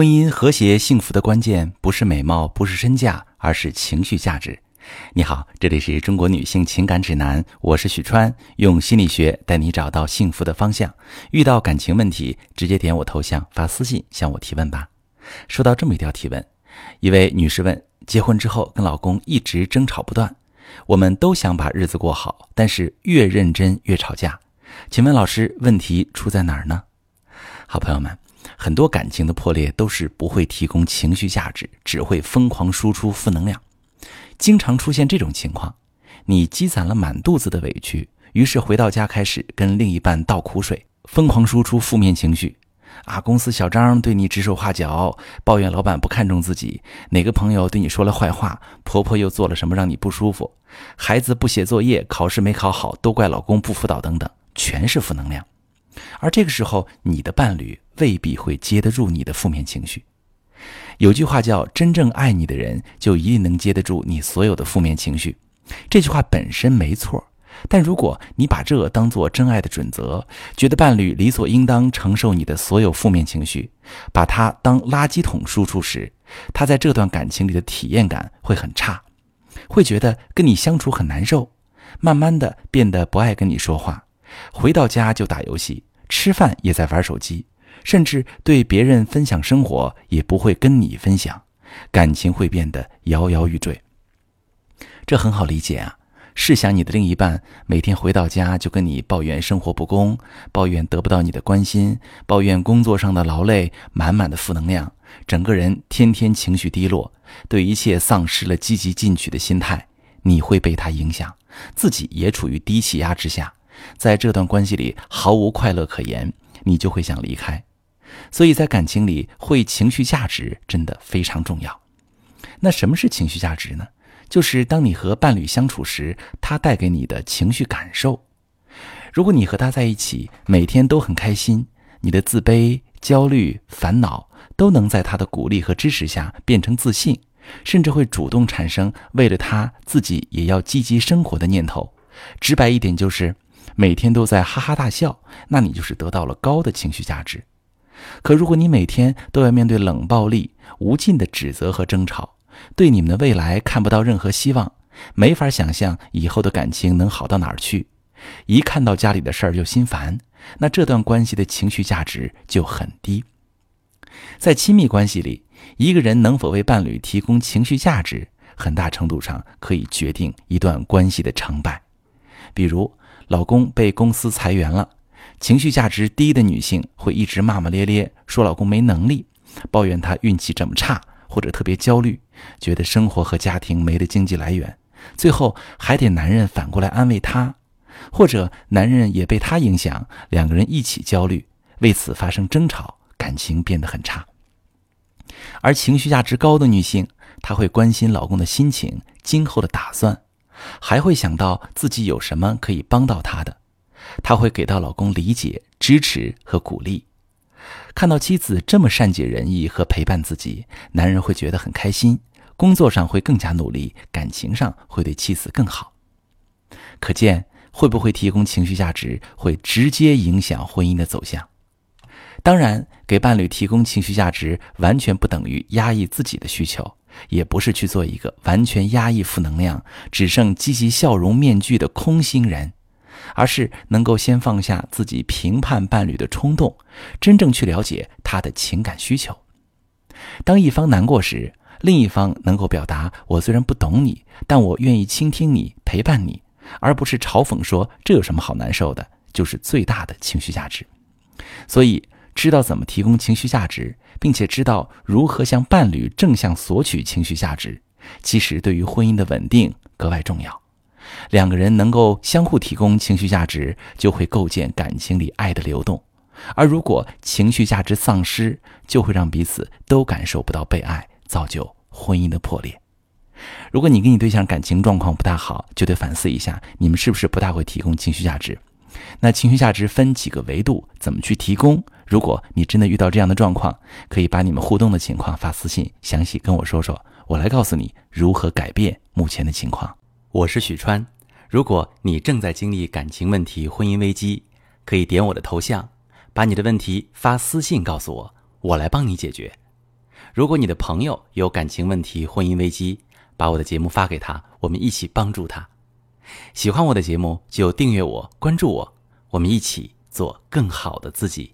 婚姻和谐幸福的关键不是美貌，不是身价，而是情绪价值。你好，这里是中国女性情感指南，我是许川，用心理学带你找到幸福的方向。遇到感情问题，直接点我头像发私信向我提问吧。收到这么一条提问，一位女士问：结婚之后跟老公一直争吵不断，我们都想把日子过好，但是越认真越吵架。请问老师，问题出在哪儿呢？好朋友们。很多感情的破裂都是不会提供情绪价值，只会疯狂输出负能量。经常出现这种情况：你积攒了满肚子的委屈，于是回到家开始跟另一半倒苦水，疯狂输出负面情绪。啊，公司小张对你指手画脚，抱怨老板不看重自己；哪个朋友对你说了坏话，婆婆又做了什么让你不舒服？孩子不写作业，考试没考好，都怪老公不辅导，等等，全是负能量。而这个时候，你的伴侣未必会接得住你的负面情绪。有句话叫“真正爱你的人，就一定能接得住你所有的负面情绪”。这句话本身没错，但如果你把这当做真爱的准则，觉得伴侣理所应当承受你的所有负面情绪，把它当垃圾桶输出时，他在这段感情里的体验感会很差，会觉得跟你相处很难受，慢慢的变得不爱跟你说话。回到家就打游戏，吃饭也在玩手机，甚至对别人分享生活也不会跟你分享，感情会变得摇摇欲坠。这很好理解啊！试想你的另一半每天回到家就跟你抱怨生活不公，抱怨得不到你的关心，抱怨工作上的劳累，满满的负能量，整个人天天情绪低落，对一切丧失了积极进取的心态，你会被他影响，自己也处于低气压之下。在这段关系里毫无快乐可言，你就会想离开。所以在感情里，会情绪价值真的非常重要。那什么是情绪价值呢？就是当你和伴侣相处时，他带给你的情绪感受。如果你和他在一起，每天都很开心，你的自卑、焦虑、烦恼都能在他的鼓励和支持下变成自信，甚至会主动产生为了他自己也要积极生活的念头。直白一点就是。每天都在哈哈大笑，那你就是得到了高的情绪价值。可如果你每天都要面对冷暴力、无尽的指责和争吵，对你们的未来看不到任何希望，没法想象以后的感情能好到哪儿去，一看到家里的事儿就心烦，那这段关系的情绪价值就很低。在亲密关系里，一个人能否为伴侣提供情绪价值，很大程度上可以决定一段关系的成败。比如，老公被公司裁员了，情绪价值低的女性会一直骂骂咧咧，说老公没能力，抱怨他运气这么差，或者特别焦虑，觉得生活和家庭没了经济来源，最后还得男人反过来安慰她，或者男人也被她影响，两个人一起焦虑，为此发生争吵，感情变得很差。而情绪价值高的女性，她会关心老公的心情、今后的打算。还会想到自己有什么可以帮到他的，他会给到老公理解、支持和鼓励。看到妻子这么善解人意和陪伴自己，男人会觉得很开心，工作上会更加努力，感情上会对妻子更好。可见，会不会提供情绪价值，会直接影响婚姻的走向。当然，给伴侣提供情绪价值，完全不等于压抑自己的需求。也不是去做一个完全压抑负能量、只剩积极笑容面具的空心人，而是能够先放下自己评判伴侣的冲动，真正去了解他的情感需求。当一方难过时，另一方能够表达“我虽然不懂你，但我愿意倾听你、陪伴你”，而不是嘲讽说“这有什么好难受的”，就是最大的情绪价值。所以。知道怎么提供情绪价值，并且知道如何向伴侣正向索取情绪价值，其实对于婚姻的稳定格外重要。两个人能够相互提供情绪价值，就会构建感情里爱的流动。而如果情绪价值丧失，就会让彼此都感受不到被爱，造就婚姻的破裂。如果你跟你对象感情状况不大好，就得反思一下，你们是不是不大会提供情绪价值？那情绪价值分几个维度，怎么去提供？如果你真的遇到这样的状况，可以把你们互动的情况发私信，详细跟我说说，我来告诉你如何改变目前的情况。我是许川，如果你正在经历感情问题、婚姻危机，可以点我的头像，把你的问题发私信告诉我，我来帮你解决。如果你的朋友有感情问题、婚姻危机，把我的节目发给他，我们一起帮助他。喜欢我的节目就订阅我、关注我，我们一起做更好的自己。